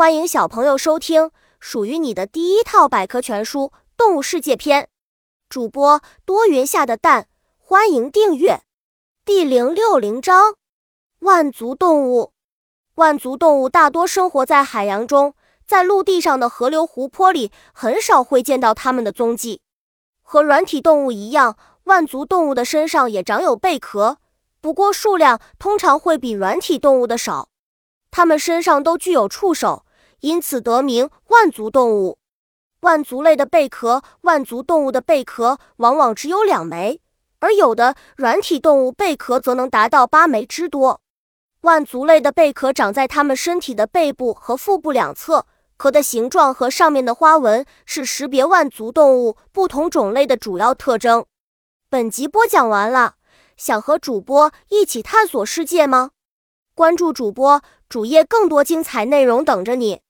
欢迎小朋友收听属于你的第一套百科全书《动物世界篇》。主播多云下的蛋，欢迎订阅。第零六零章：万足动物。万足动物大多生活在海洋中，在陆地上的河流、湖泊里很少会见到它们的踪迹。和软体动物一样，万足动物的身上也长有贝壳，不过数量通常会比软体动物的少。它们身上都具有触手，因此得名万足动物。万足类的贝壳，万足动物的贝壳往往只有两枚，而有的软体动物贝壳则能达到八枚之多。万足类的贝壳长在它们身体的背部和腹部两侧，壳的形状和上面的花纹是识别万足动物不同种类的主要特征。本集播讲完了，想和主播一起探索世界吗？关注主播主页，更多精彩内容等着你。